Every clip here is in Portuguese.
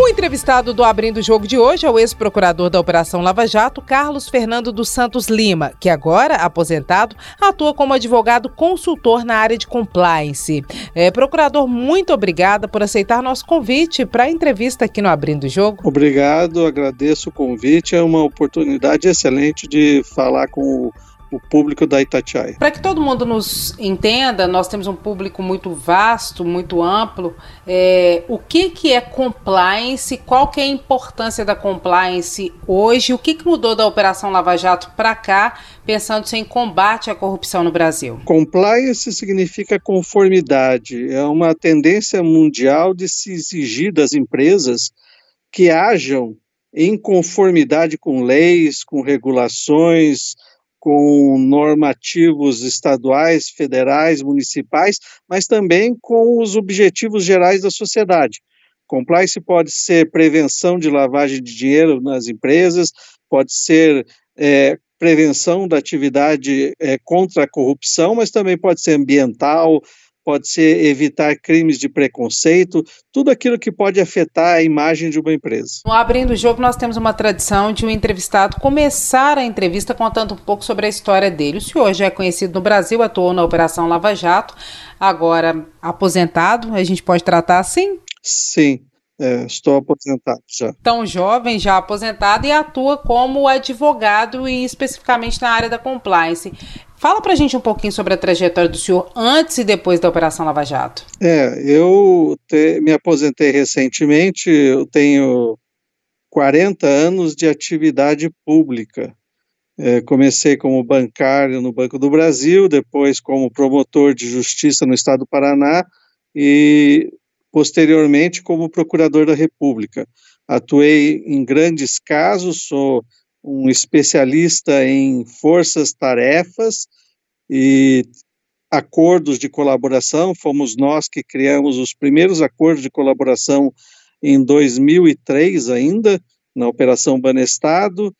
O entrevistado do Abrindo o Jogo de hoje é o ex-procurador da Operação Lava Jato, Carlos Fernando dos Santos Lima, que agora, aposentado, atua como advogado consultor na área de compliance. É, procurador, muito obrigada por aceitar nosso convite para a entrevista aqui no Abrindo o Jogo. Obrigado, agradeço o convite. É uma oportunidade excelente de falar com o o público da Itatiaia. Para que todo mundo nos entenda, nós temos um público muito vasto, muito amplo. É, o que, que é compliance? Qual que é a importância da compliance hoje? O que, que mudou da Operação Lava Jato para cá, pensando-se em combate à corrupção no Brasil? Compliance significa conformidade. É uma tendência mundial de se exigir das empresas que hajam em conformidade com leis, com regulações, com normativos estaduais, federais, municipais, mas também com os objetivos gerais da sociedade. Compliance pode ser prevenção de lavagem de dinheiro nas empresas, pode ser é, prevenção da atividade é, contra a corrupção, mas também pode ser ambiental, pode ser evitar crimes de preconceito, tudo aquilo que pode afetar a imagem de uma empresa. No Abrindo o Jogo, nós temos uma tradição de um entrevistado começar a entrevista contando um pouco sobre a história dele. O senhor já é conhecido no Brasil, atuou na Operação Lava Jato, agora aposentado, a gente pode tratar assim? Sim. É, estou aposentado já. Tão jovem, já aposentado e atua como advogado e especificamente na área da compliance. Fala pra gente um pouquinho sobre a trajetória do senhor antes e depois da Operação Lava Jato. É, eu te, me aposentei recentemente, eu tenho 40 anos de atividade pública. É, comecei como bancário no Banco do Brasil, depois como promotor de justiça no Estado do Paraná e posteriormente como procurador da República. Atuei em grandes casos, sou um especialista em forças-tarefas e acordos de colaboração. Fomos nós que criamos os primeiros acordos de colaboração em 2003 ainda, na Operação Banestado.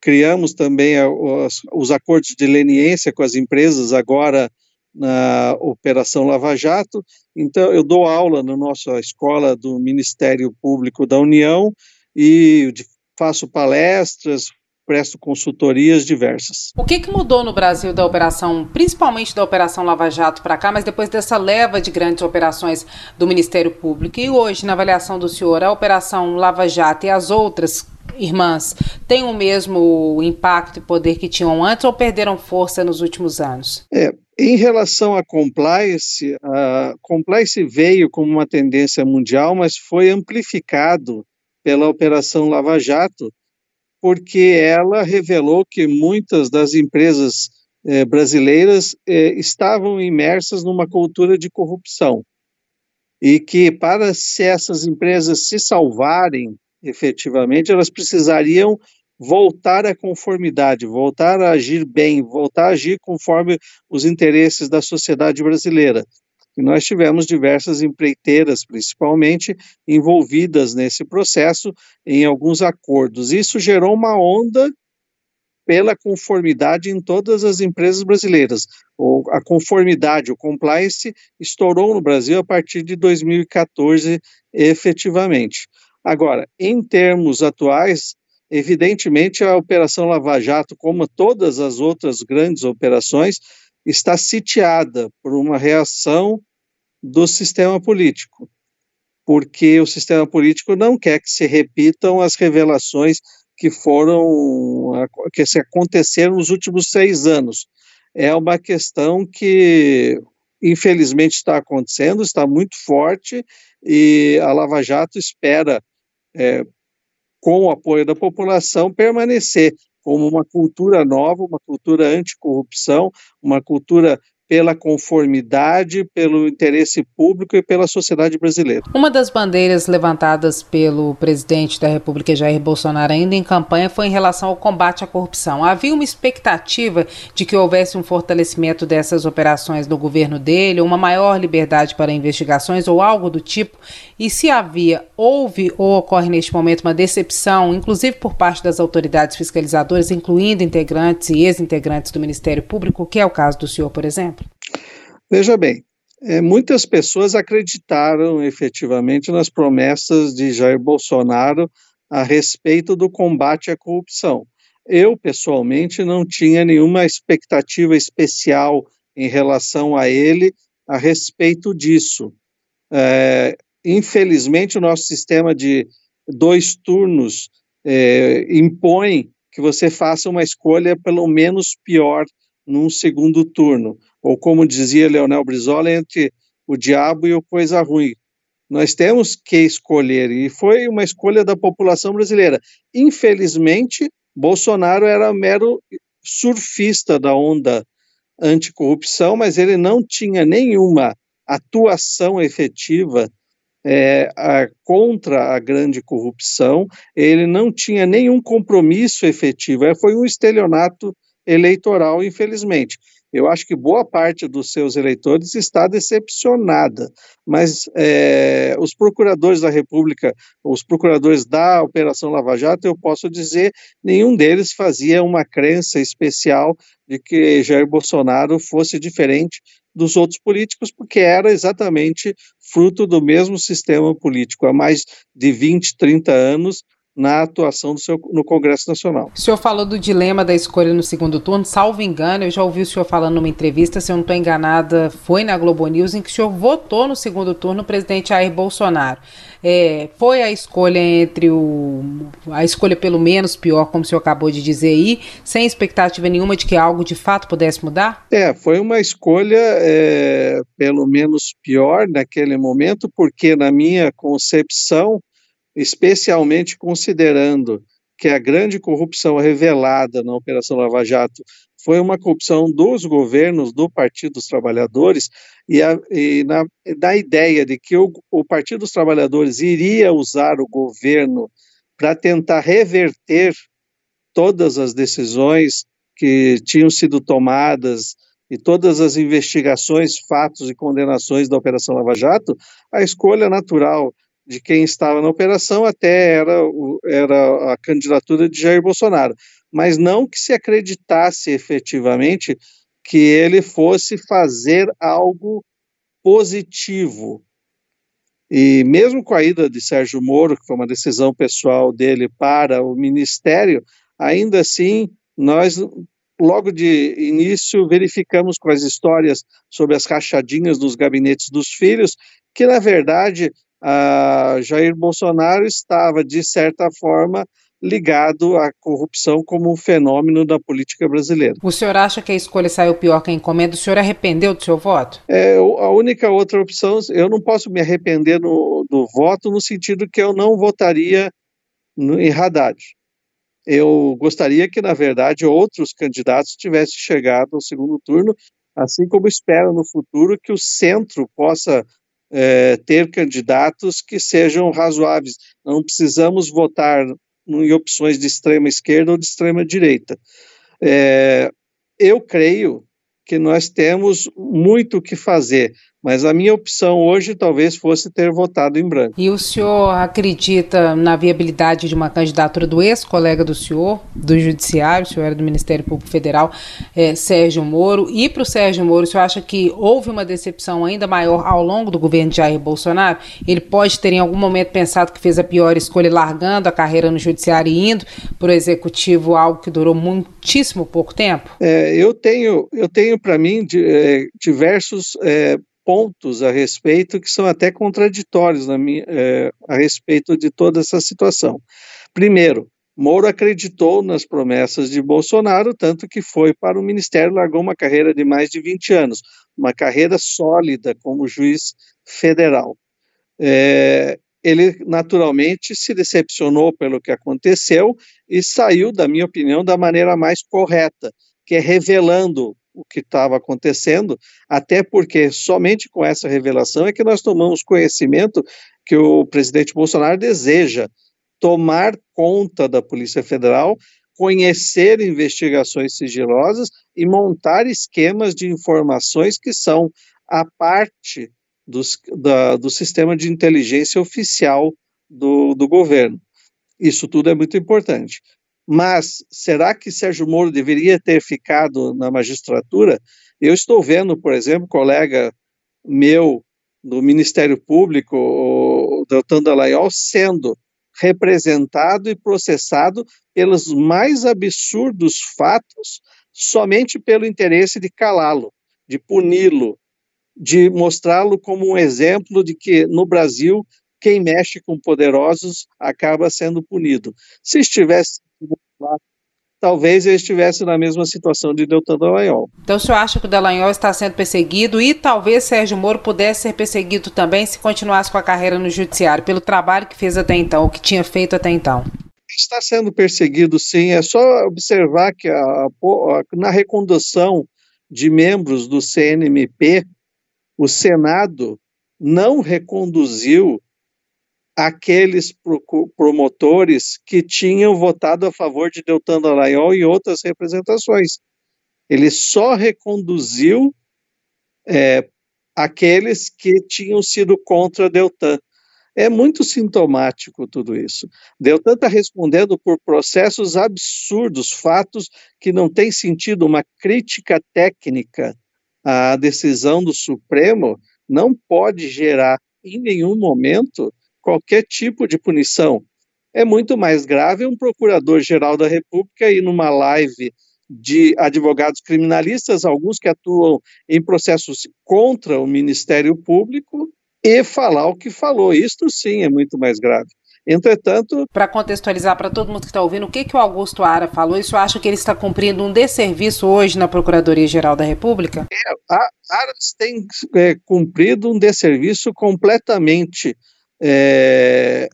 Criamos também os, os, acordos de leniência com as empresas agora na Operação Lava Jato. Então, eu dou aula na nossa escola do Ministério Público da União e faço palestras, presto consultorias diversas. O que, que mudou no Brasil da operação, principalmente da Operação Lava Jato para cá, mas depois dessa leva de grandes operações do Ministério Público? E hoje, na avaliação do senhor, a Operação Lava Jato e as outras irmãs têm o mesmo impacto e poder que tinham antes ou perderam força nos últimos anos? É, em relação à compliance, a compliance veio como uma tendência mundial, mas foi amplificado pela Operação Lava Jato, porque ela revelou que muitas das empresas eh, brasileiras eh, estavam imersas numa cultura de corrupção e que para se essas empresas se salvarem efetivamente, elas precisariam voltar à conformidade, voltar a agir bem, voltar a agir conforme os interesses da sociedade brasileira. E nós tivemos diversas empreiteiras, principalmente, envolvidas nesse processo em alguns acordos. Isso gerou uma onda pela conformidade em todas as empresas brasileiras. O, a conformidade, o compliance, estourou no Brasil a partir de 2014, efetivamente. Agora, em termos atuais, evidentemente a Operação Lava Jato, como todas as outras grandes operações, está sitiada por uma reação do sistema político, porque o sistema político não quer que se repitam as revelações que foram que se aconteceram nos últimos seis anos. É uma questão que infelizmente está acontecendo, está muito forte e a Lava Jato espera, é, com o apoio da população, permanecer como uma cultura nova, uma cultura anticorrupção, uma cultura pela conformidade, pelo interesse público e pela sociedade brasileira. Uma das bandeiras levantadas pelo presidente da República, Jair Bolsonaro, ainda em campanha, foi em relação ao combate à corrupção. Havia uma expectativa de que houvesse um fortalecimento dessas operações do governo dele, uma maior liberdade para investigações ou algo do tipo. E se havia, houve ou ocorre neste momento uma decepção, inclusive por parte das autoridades fiscalizadoras, incluindo integrantes e ex-integrantes do Ministério Público, que é o caso do senhor, por exemplo? Veja bem, é, muitas pessoas acreditaram efetivamente nas promessas de Jair Bolsonaro a respeito do combate à corrupção. Eu, pessoalmente, não tinha nenhuma expectativa especial em relação a ele a respeito disso. É, infelizmente, o nosso sistema de dois turnos é, impõe que você faça uma escolha pelo menos pior num segundo turno ou como dizia Leonel Brizola, entre o diabo e o coisa ruim. Nós temos que escolher, e foi uma escolha da população brasileira. Infelizmente, Bolsonaro era mero surfista da onda anticorrupção, mas ele não tinha nenhuma atuação efetiva é, a, contra a grande corrupção, ele não tinha nenhum compromisso efetivo, é, foi um estelionato eleitoral, infelizmente. Eu acho que boa parte dos seus eleitores está decepcionada, mas é, os procuradores da República, os procuradores da Operação Lava Jato, eu posso dizer, nenhum deles fazia uma crença especial de que Jair Bolsonaro fosse diferente dos outros políticos, porque era exatamente fruto do mesmo sistema político. Há mais de 20, 30 anos, na atuação do seu, no Congresso Nacional. O senhor falou do dilema da escolha no segundo turno, salvo engano, eu já ouvi o senhor falando numa entrevista, se eu não estou enganada, foi na Globo News, em que o senhor votou no segundo turno o presidente Jair Bolsonaro. É, foi a escolha entre o. a escolha pelo menos pior, como o senhor acabou de dizer aí, sem expectativa nenhuma de que algo de fato pudesse mudar? É, foi uma escolha é, pelo menos pior naquele momento, porque na minha concepção especialmente considerando que a grande corrupção revelada na Operação Lava Jato foi uma corrupção dos governos do Partido dos Trabalhadores e, a, e na, da ideia de que o, o Partido dos Trabalhadores iria usar o governo para tentar reverter todas as decisões que tinham sido tomadas e todas as investigações, fatos e condenações da Operação Lava Jato, a escolha natural de quem estava na operação até era, era a candidatura de Jair Bolsonaro, mas não que se acreditasse efetivamente que ele fosse fazer algo positivo. E mesmo com a ida de Sérgio Moro, que foi uma decisão pessoal dele para o ministério, ainda assim, nós logo de início verificamos com as histórias sobre as rachadinhas dos gabinetes dos filhos, que na verdade Jair Bolsonaro estava, de certa forma, ligado à corrupção como um fenômeno da política brasileira. O senhor acha que a escolha saiu pior que a encomenda? O senhor arrependeu do seu voto? É, a única outra opção, eu não posso me arrepender no, do voto no sentido que eu não votaria no, em Haddad. Eu gostaria que, na verdade, outros candidatos tivessem chegado ao segundo turno, assim como espero no futuro que o centro possa é, ter candidatos que sejam razoáveis. Não precisamos votar em opções de extrema esquerda ou de extrema direita. É, eu creio que nós temos muito o que fazer. Mas a minha opção hoje talvez fosse ter votado em branco. E o senhor acredita na viabilidade de uma candidatura do ex-colega do senhor, do Judiciário, o senhor era do Ministério Público Federal, é, Sérgio Moro, e para o Sérgio Moro, o senhor acha que houve uma decepção ainda maior ao longo do governo de Jair Bolsonaro? Ele pode ter em algum momento pensado que fez a pior escolha, largando a carreira no Judiciário e indo para o Executivo, algo que durou muitíssimo pouco tempo? É, eu tenho, eu tenho para mim de, é, diversos é, pontos a respeito que são até contraditórios minha, é, a respeito de toda essa situação. Primeiro, Moro acreditou nas promessas de Bolsonaro, tanto que foi para o ministério, largou uma carreira de mais de 20 anos, uma carreira sólida como juiz federal. É, ele naturalmente se decepcionou pelo que aconteceu e saiu, da minha opinião, da maneira mais correta, que é revelando o que estava acontecendo, até porque somente com essa revelação é que nós tomamos conhecimento que o presidente Bolsonaro deseja tomar conta da Polícia Federal, conhecer investigações sigilosas e montar esquemas de informações que são a parte dos, da, do sistema de inteligência oficial do, do governo. Isso tudo é muito importante. Mas será que Sérgio Moro deveria ter ficado na magistratura? Eu estou vendo, por exemplo, colega meu do Ministério Público, o Deltan Dallagnol, sendo representado e processado pelos mais absurdos fatos somente pelo interesse de calá-lo, de puni-lo, de mostrá-lo como um exemplo de que no Brasil quem mexe com poderosos acaba sendo punido. Se estivesse talvez ele estivesse na mesma situação de Deltan Dallagnol. Então o senhor acha que o Dallagnol está sendo perseguido e talvez Sérgio Moro pudesse ser perseguido também se continuasse com a carreira no judiciário, pelo trabalho que fez até então, o que tinha feito até então? Está sendo perseguido sim, é só observar que a, a, na recondução de membros do CNMP, o Senado não reconduziu aqueles promotores que tinham votado a favor de Deltan Dallagnol e outras representações. Ele só reconduziu é, aqueles que tinham sido contra Deltan. É muito sintomático tudo isso. Deltan está respondendo por processos absurdos, fatos que não têm sentido. Uma crítica técnica à decisão do Supremo não pode gerar em nenhum momento qualquer tipo de punição. É muito mais grave um procurador-geral da República ir numa live de advogados criminalistas, alguns que atuam em processos contra o Ministério Público, e falar o que falou. Isto sim é muito mais grave. Entretanto. Para contextualizar para todo mundo que está ouvindo, o que, que o Augusto Ara falou? Isso acha que ele está cumprindo um desserviço hoje na Procuradoria-Geral da República? É, a Aras tem é, cumprido um desserviço completamente é,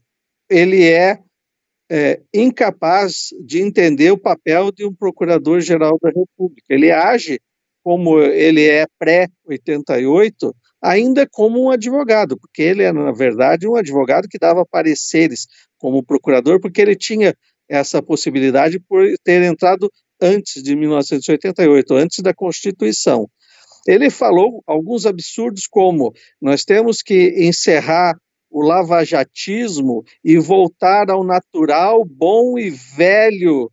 ele é, é, incapaz de entender o papel de um procurador-geral da República. Ele age como ele é pré-88, ainda como um advogado, porque ele é, na verdade, um advogado que dava pareceres como procurador, porque ele tinha essa possibilidade por ter entrado antes de 1988, antes da Constituição. Ele falou alguns absurdos como nós temos que encerrar o lavajatismo e voltar ao natural, bom e velho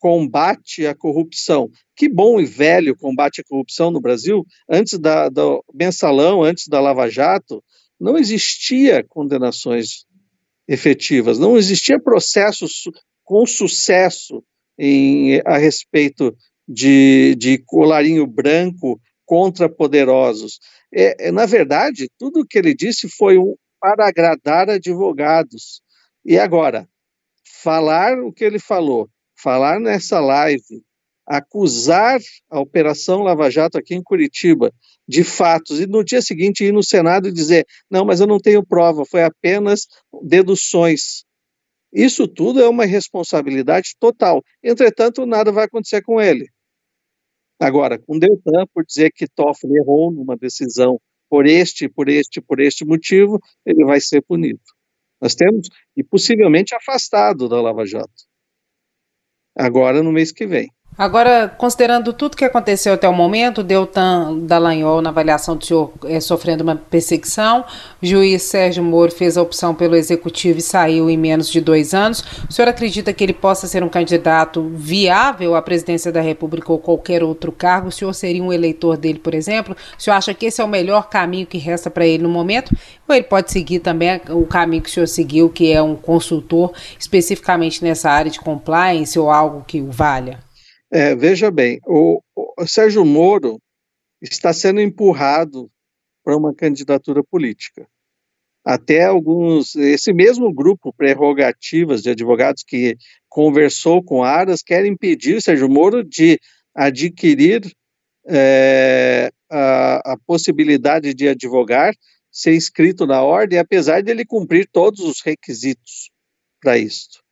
combate à corrupção. Que bom e velho combate à corrupção no Brasil? Antes da, do mensalão, antes da Lava Jato, não existia condenações efetivas, não existia processos com sucesso em, a respeito de, de colarinho branco contra poderosos. É, é, na verdade, tudo o que ele disse foi um, para agradar advogados. E agora, falar o que ele falou, falar nessa live, acusar a Operação Lava Jato aqui em Curitiba de fatos e no dia seguinte ir no Senado e dizer: não, mas eu não tenho prova, foi apenas deduções. Isso tudo é uma responsabilidade total. Entretanto, nada vai acontecer com ele. Agora, com Deltan, por dizer que Toffoli errou numa decisão por este, por este, por este motivo, ele vai ser punido. Nós temos, e possivelmente afastado da Lava Jato. Agora, no mês que vem. Agora, considerando tudo que aconteceu até o momento, Deltan Dallagnol, na avaliação do senhor, é, sofrendo uma perseguição, o juiz Sérgio Moro fez a opção pelo executivo e saiu em menos de dois anos. O senhor acredita que ele possa ser um candidato viável à presidência da República ou qualquer outro cargo? O senhor seria um eleitor dele, por exemplo? O senhor acha que esse é o melhor caminho que resta para ele no momento? Ou ele pode seguir também o caminho que o senhor seguiu, que é um consultor especificamente nessa área de compliance ou algo que o valha? É, veja bem, o, o Sérgio Moro está sendo empurrado para uma candidatura política. Até alguns, esse mesmo grupo prerrogativas de advogados que conversou com Aras quer impedir Sérgio Moro de adquirir é, a, a possibilidade de advogar, ser inscrito na ordem, apesar de ele cumprir todos os requisitos para isso.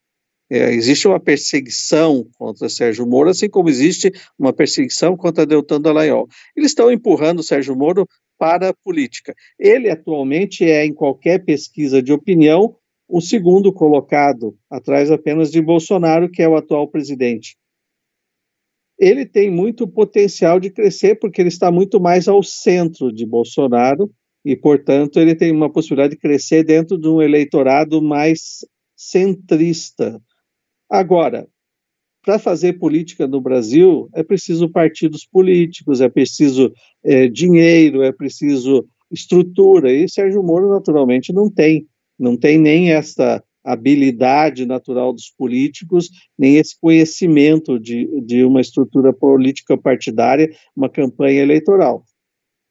É, existe uma perseguição contra Sérgio Moro, assim como existe uma perseguição contra Deltan Dallagnol. Eles estão empurrando Sérgio Moro para a política. Ele atualmente é, em qualquer pesquisa de opinião, o segundo colocado, atrás apenas de Bolsonaro, que é o atual presidente. Ele tem muito potencial de crescer, porque ele está muito mais ao centro de Bolsonaro, e, portanto, ele tem uma possibilidade de crescer dentro de um eleitorado mais centrista. Agora, para fazer política no Brasil, é preciso partidos políticos, é preciso é, dinheiro, é preciso estrutura, e Sérgio Moro, naturalmente, não tem. Não tem nem essa habilidade natural dos políticos, nem esse conhecimento de, de uma estrutura política partidária, uma campanha eleitoral.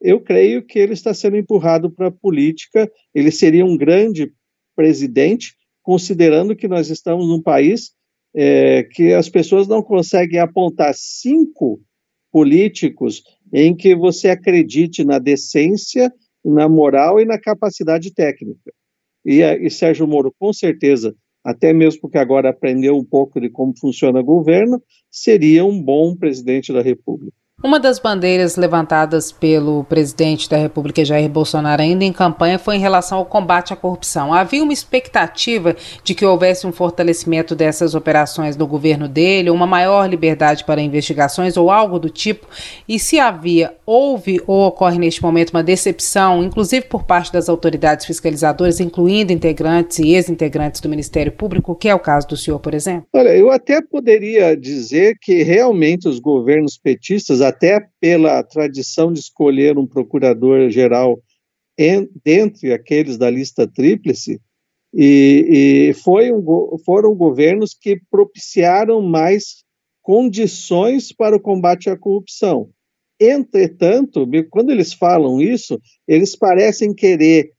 Eu creio que ele está sendo empurrado para a política, ele seria um grande presidente, considerando que nós estamos num país é, que as pessoas não conseguem apontar cinco políticos em que você acredite na decência, na moral e na capacidade técnica. E, e Sérgio Moro, com certeza, até mesmo porque agora aprendeu um pouco de como funciona o governo, seria um bom presidente da República. Uma das bandeiras levantadas pelo presidente da República Jair Bolsonaro ainda em campanha foi em relação ao combate à corrupção. Havia uma expectativa de que houvesse um fortalecimento dessas operações no governo dele, uma maior liberdade para investigações ou algo do tipo. E se havia, houve ou ocorre neste momento uma decepção, inclusive por parte das autoridades fiscalizadoras, incluindo integrantes e ex-integrantes do Ministério Público, que é o caso do senhor, por exemplo? Olha, eu até poderia dizer que realmente os governos petistas até pela tradição de escolher um procurador-geral dentre aqueles da lista tríplice, e, e foi um, foram governos que propiciaram mais condições para o combate à corrupção. Entretanto, quando eles falam isso, eles parecem querer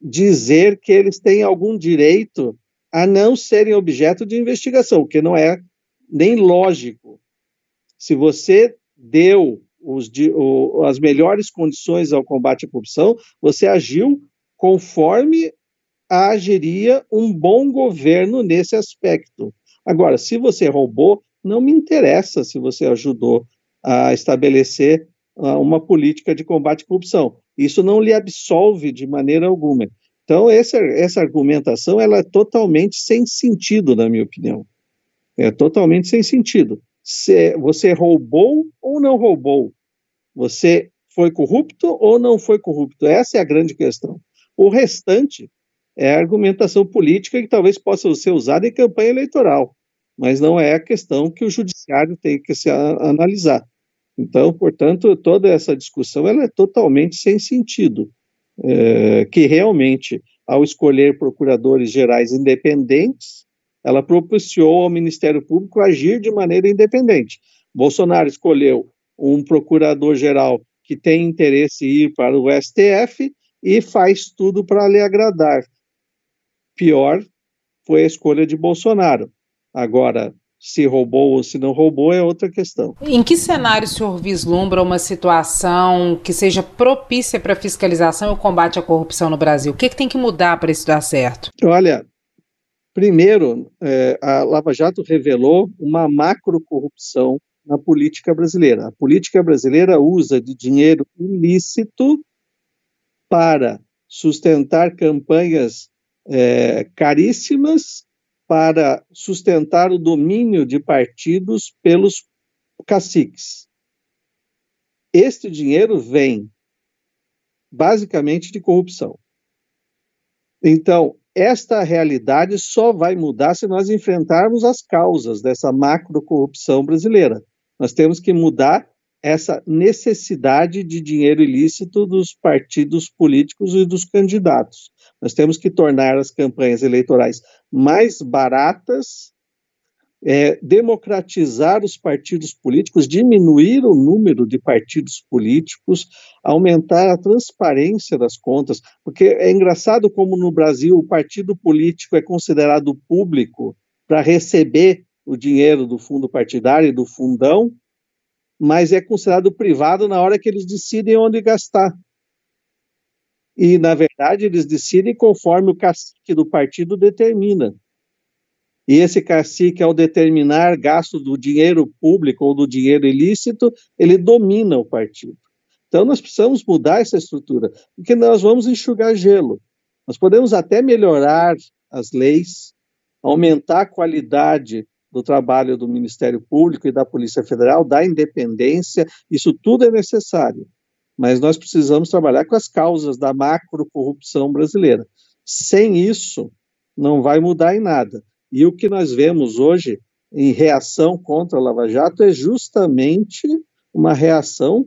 dizer que eles têm algum direito a não serem objeto de investigação, o que não é nem lógico. Se você deu os, o, as melhores condições ao combate à corrupção, você agiu conforme agiria um bom governo nesse aspecto. Agora, se você roubou, não me interessa se você ajudou a estabelecer uh, uma política de combate à corrupção. Isso não lhe absolve de maneira alguma. Então, essa, essa argumentação ela é totalmente sem sentido, na minha opinião. É totalmente sem sentido se você roubou ou não roubou, você foi corrupto ou não foi corrupto. Essa é a grande questão. O restante é argumentação política que talvez possa ser usada em campanha eleitoral, mas não é a questão que o judiciário tem que se analisar. Então, portanto, toda essa discussão ela é totalmente sem sentido. É, que realmente, ao escolher procuradores gerais independentes, ela propiciou ao Ministério Público agir de maneira independente. Bolsonaro escolheu um procurador-geral que tem interesse em ir para o STF e faz tudo para lhe agradar. Pior foi a escolha de Bolsonaro. Agora, se roubou ou se não roubou é outra questão. Em que cenário o senhor vislumbra uma situação que seja propícia para a fiscalização e o combate à corrupção no Brasil? O que, é que tem que mudar para isso dar certo? Olha, Primeiro, é, a Lava Jato revelou uma macro corrupção na política brasileira. A política brasileira usa de dinheiro ilícito para sustentar campanhas é, caríssimas, para sustentar o domínio de partidos pelos caciques. Este dinheiro vem basicamente de corrupção. Então, esta realidade só vai mudar se nós enfrentarmos as causas dessa macro corrupção brasileira. Nós temos que mudar essa necessidade de dinheiro ilícito dos partidos políticos e dos candidatos. Nós temos que tornar as campanhas eleitorais mais baratas é, democratizar os partidos políticos, diminuir o número de partidos políticos, aumentar a transparência das contas, porque é engraçado como no Brasil o partido político é considerado público para receber o dinheiro do fundo partidário e do fundão, mas é considerado privado na hora que eles decidem onde gastar. E, na verdade, eles decidem conforme o cacique do partido determina. E esse cacique, ao determinar gasto do dinheiro público ou do dinheiro ilícito, ele domina o partido. Então, nós precisamos mudar essa estrutura, porque nós vamos enxugar gelo. Nós podemos até melhorar as leis, aumentar a qualidade do trabalho do Ministério Público e da Polícia Federal, da independência, isso tudo é necessário. Mas nós precisamos trabalhar com as causas da macro-corrupção brasileira. Sem isso, não vai mudar em nada. E o que nós vemos hoje em reação contra a Lava Jato é justamente uma reação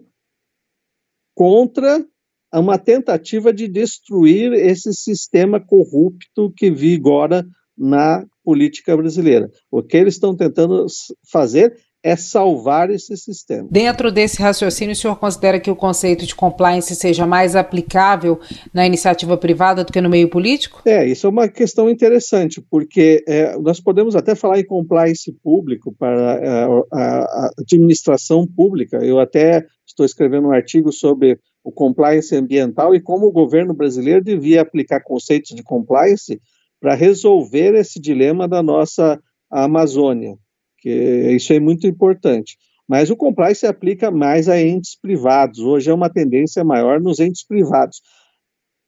contra uma tentativa de destruir esse sistema corrupto que vigora na política brasileira. O que eles estão tentando fazer é salvar esse sistema. Dentro desse raciocínio, o senhor considera que o conceito de compliance seja mais aplicável na iniciativa privada do que no meio político? É, isso é uma questão interessante, porque é, nós podemos até falar em compliance público para a, é, a, a administração pública. Eu até estou escrevendo um artigo sobre o compliance ambiental e como o governo brasileiro devia aplicar conceitos de compliance para resolver esse dilema da nossa Amazônia, que isso é muito importante. Mas o compliance se aplica mais a entes privados. Hoje é uma tendência maior nos entes privados.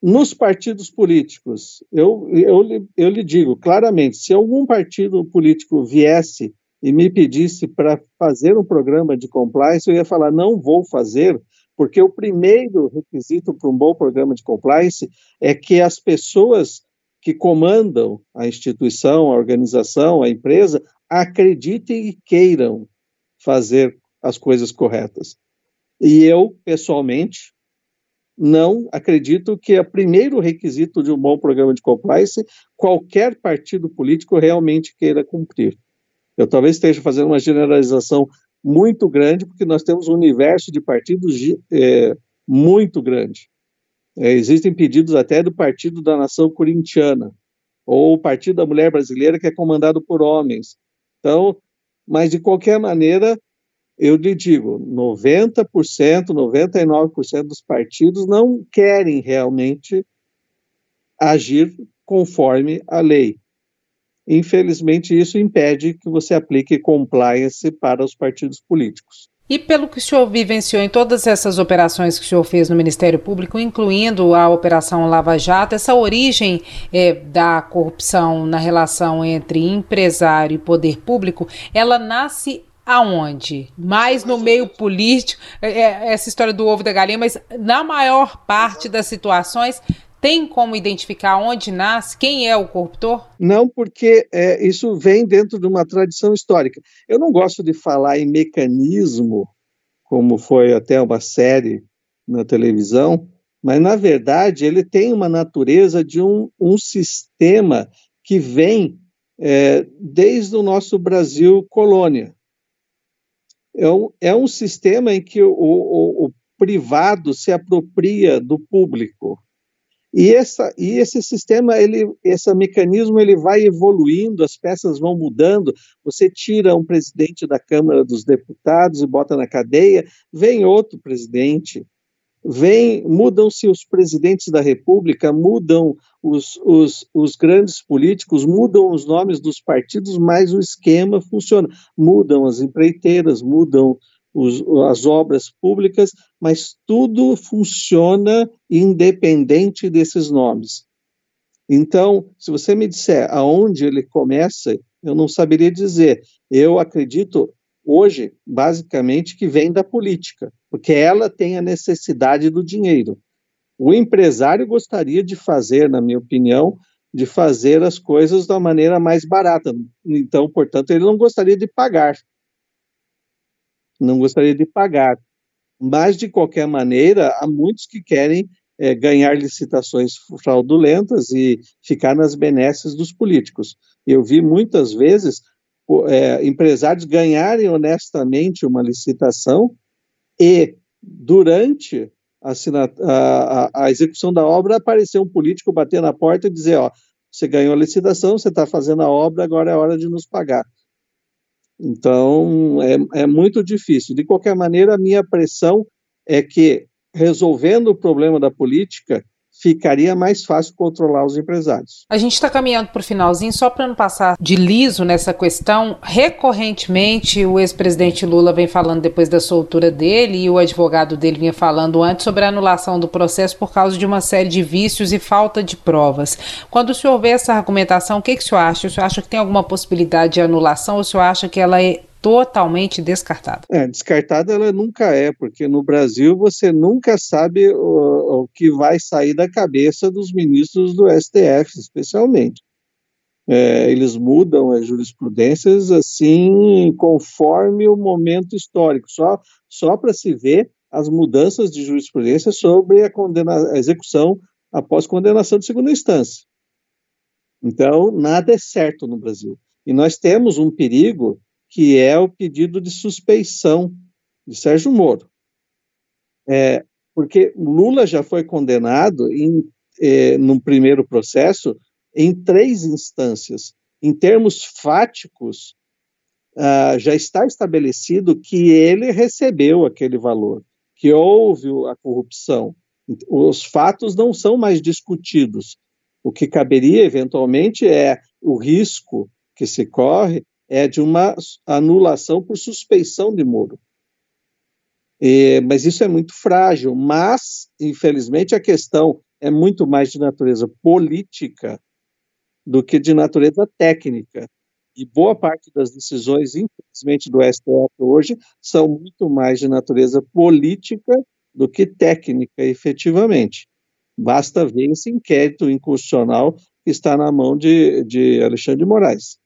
Nos partidos políticos, eu, eu, eu lhe digo claramente: se algum partido político viesse e me pedisse para fazer um programa de compliance, eu ia falar: não vou fazer, porque o primeiro requisito para um bom programa de compliance é que as pessoas que comandam a instituição, a organização, a empresa, acreditem e queiram fazer as coisas corretas. E eu, pessoalmente, não acredito que é o primeiro requisito de um bom programa de compliance qualquer partido político realmente queira cumprir. Eu talvez esteja fazendo uma generalização muito grande, porque nós temos um universo de partidos é, muito grande. É, existem pedidos até do Partido da Nação Corintiana, ou o Partido da Mulher Brasileira, que é comandado por homens. Então, mas de qualquer maneira, eu lhe digo, 90%, 99% dos partidos não querem realmente agir conforme a lei. Infelizmente, isso impede que você aplique compliance para os partidos políticos. E pelo que o senhor vivenciou em todas essas operações que o senhor fez no Ministério Público, incluindo a Operação Lava Jato, essa origem é, da corrupção na relação entre empresário e poder público, ela nasce aonde? Mais no meio político, é, essa história do ovo da galinha, mas na maior parte das situações tem como identificar onde nasce, quem é o corruptor? Não, porque é, isso vem dentro de uma tradição histórica. Eu não gosto de falar em mecanismo, como foi até uma série na televisão, mas na verdade ele tem uma natureza de um, um sistema que vem é, desde o nosso Brasil colônia. É um, é um sistema em que o, o, o privado se apropria do público. E, essa, e esse sistema, ele, esse mecanismo, ele vai evoluindo, as peças vão mudando. Você tira um presidente da Câmara dos Deputados e bota na cadeia, vem outro presidente, vem, mudam-se os presidentes da República, mudam os, os, os grandes políticos, mudam os nomes dos partidos, mas o esquema funciona. Mudam as empreiteiras, mudam os, as obras públicas, mas tudo funciona independente desses nomes. Então, se você me disser aonde ele começa, eu não saberia dizer. Eu acredito hoje, basicamente, que vem da política, porque ela tem a necessidade do dinheiro. O empresário gostaria de fazer, na minha opinião, de fazer as coisas da maneira mais barata. Então, portanto, ele não gostaria de pagar não gostaria de pagar. Mas, de qualquer maneira, há muitos que querem é, ganhar licitações fraudulentas e ficar nas benesses dos políticos. Eu vi muitas vezes é, empresários ganharem honestamente uma licitação e, durante a, a, a, execução da obra, aparecer um político bater na porta e dizer: Ó, você ganhou a licitação, você está fazendo a obra, agora é hora de nos pagar. Então, é, é muito difícil. De qualquer maneira, a minha pressão é que, resolvendo o problema da política, ficaria mais fácil controlar os empresários. A gente está caminhando para o finalzinho, só para não passar de liso nessa questão. Recorrentemente, o ex-presidente Lula vem falando depois da soltura dele e o advogado dele vinha falando antes sobre a anulação do processo por causa de uma série de vícios e falta de provas. Quando o senhor vê essa argumentação, o que, que o senhor acha? O senhor acha que tem alguma possibilidade de anulação ou o senhor acha que ela é totalmente descartada. É, descartada ela nunca é, porque no Brasil você nunca sabe o, o que vai sair da cabeça dos ministros do STF, especialmente. É, eles mudam as jurisprudências assim conforme o momento histórico, só, só para se ver as mudanças de jurisprudência sobre a, condena, a execução após condenação de segunda instância. Então, nada é certo no Brasil. E nós temos um perigo que é o pedido de suspeição de Sérgio Moro. É, porque Lula já foi condenado em, é, no primeiro processo em três instâncias. Em termos fáticos, ah, já está estabelecido que ele recebeu aquele valor, que houve a corrupção. Os fatos não são mais discutidos. O que caberia, eventualmente, é o risco que se corre é de uma anulação por suspeição de Moro. É, mas isso é muito frágil. Mas, infelizmente, a questão é muito mais de natureza política do que de natureza técnica. E boa parte das decisões, infelizmente, do STF hoje são muito mais de natureza política do que técnica, efetivamente. Basta ver esse inquérito inconstitucional que está na mão de, de Alexandre de Moraes.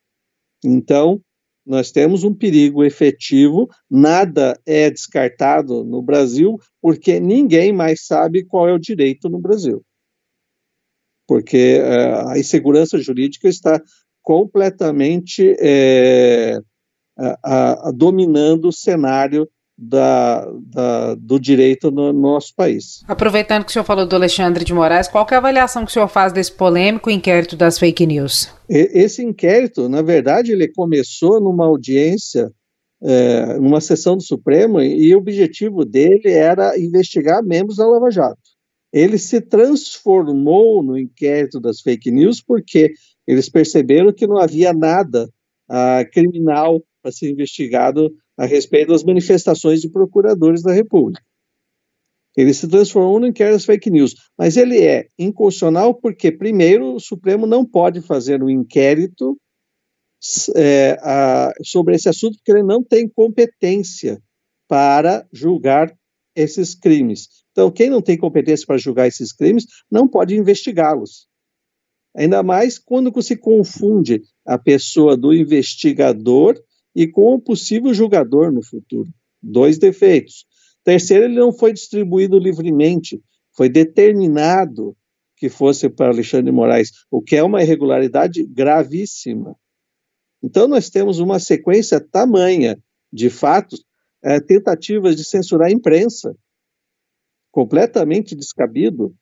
Então, nós temos um perigo efetivo, nada é descartado no Brasil, porque ninguém mais sabe qual é o direito no Brasil. Porque uh, a insegurança jurídica está completamente é, a, a, dominando o cenário da, da, do direito no, nosso país. Aproveitando que o senhor falou do Alexandre de Moraes, qual é a avaliação que o senhor faz desse polêmico inquérito das fake news? Esse inquérito, na verdade, ele começou numa audiência, é, numa sessão do Supremo, e o objetivo dele era investigar membros da Lava Jato. Ele se transformou no inquérito das fake news porque eles perceberam que não havia nada ah, criminal para ser investigado a respeito das manifestações de procuradores da República. Ele se transformou no inquérito das fake news, mas ele é inconstitucional porque, primeiro, o Supremo não pode fazer um inquérito é, a, sobre esse assunto porque ele não tem competência para julgar esses crimes. Então, quem não tem competência para julgar esses crimes não pode investigá-los. Ainda mais quando se confunde a pessoa do investigador e com o possível julgador no futuro. Dois defeitos. Terceiro, ele não foi distribuído livremente, foi determinado que fosse para Alexandre de Moraes, o que é uma irregularidade gravíssima. Então, nós temos uma sequência tamanha de fatos, é, tentativas de censurar a imprensa, completamente descabido.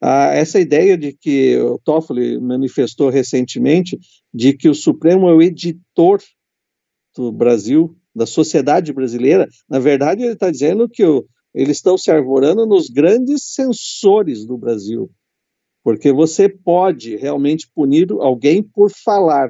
Ah, essa ideia de que o Toffoli manifestou recentemente, de que o Supremo é o editor do Brasil, da sociedade brasileira, na verdade ele está dizendo que o, eles estão se arvorando nos grandes censores do Brasil, porque você pode realmente punir alguém por falar,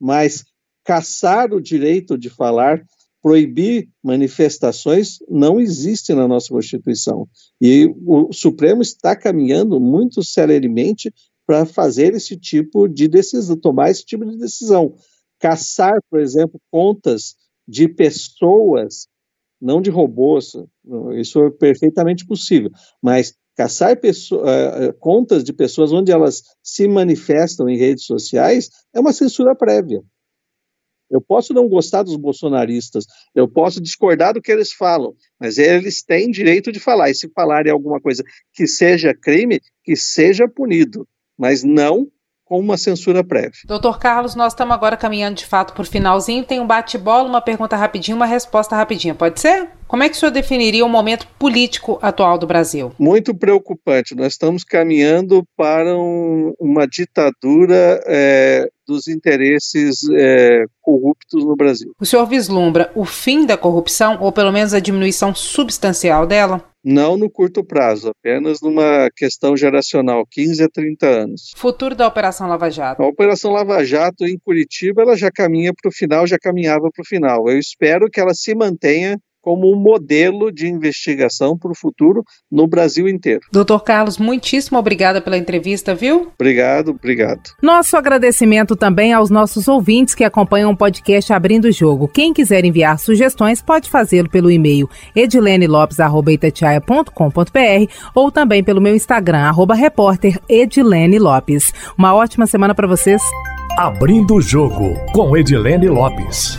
mas caçar o direito de falar, proibir manifestações, não existe na nossa Constituição. E o Supremo está caminhando muito seriamente para fazer esse tipo de decisão, tomar esse tipo de decisão caçar, por exemplo, contas de pessoas, não de robôs, isso é perfeitamente possível, mas caçar pessoa, uh, contas de pessoas onde elas se manifestam em redes sociais é uma censura prévia. Eu posso não gostar dos bolsonaristas, eu posso discordar do que eles falam, mas eles têm direito de falar. E se falarem alguma coisa que seja crime, que seja punido, mas não com uma censura prévia. Doutor Carlos, nós estamos agora caminhando de fato por finalzinho. Tem um bate-bola, uma pergunta rapidinha, uma resposta rapidinha. Pode ser? Como é que o senhor definiria o momento político atual do Brasil? Muito preocupante. Nós estamos caminhando para um, uma ditadura é, dos interesses é, corruptos no Brasil. O senhor vislumbra o fim da corrupção ou pelo menos a diminuição substancial dela? Não no curto prazo, apenas numa questão geracional, 15 a 30 anos. Futuro da Operação Lava Jato. A Operação Lava Jato em Curitiba, ela já caminha para o final, já caminhava para o final. Eu espero que ela se mantenha como um modelo de investigação para o futuro no Brasil inteiro. Doutor Carlos, muitíssimo obrigada pela entrevista, viu? Obrigado, obrigado. Nosso agradecimento também aos nossos ouvintes que acompanham o podcast Abrindo o Jogo. Quem quiser enviar sugestões pode fazê-lo pelo e-mail edilenelopes.com.br ou também pelo meu Instagram, arroba repórter Edilene Lopes. Uma ótima semana para vocês. Abrindo o Jogo com Edilene Lopes.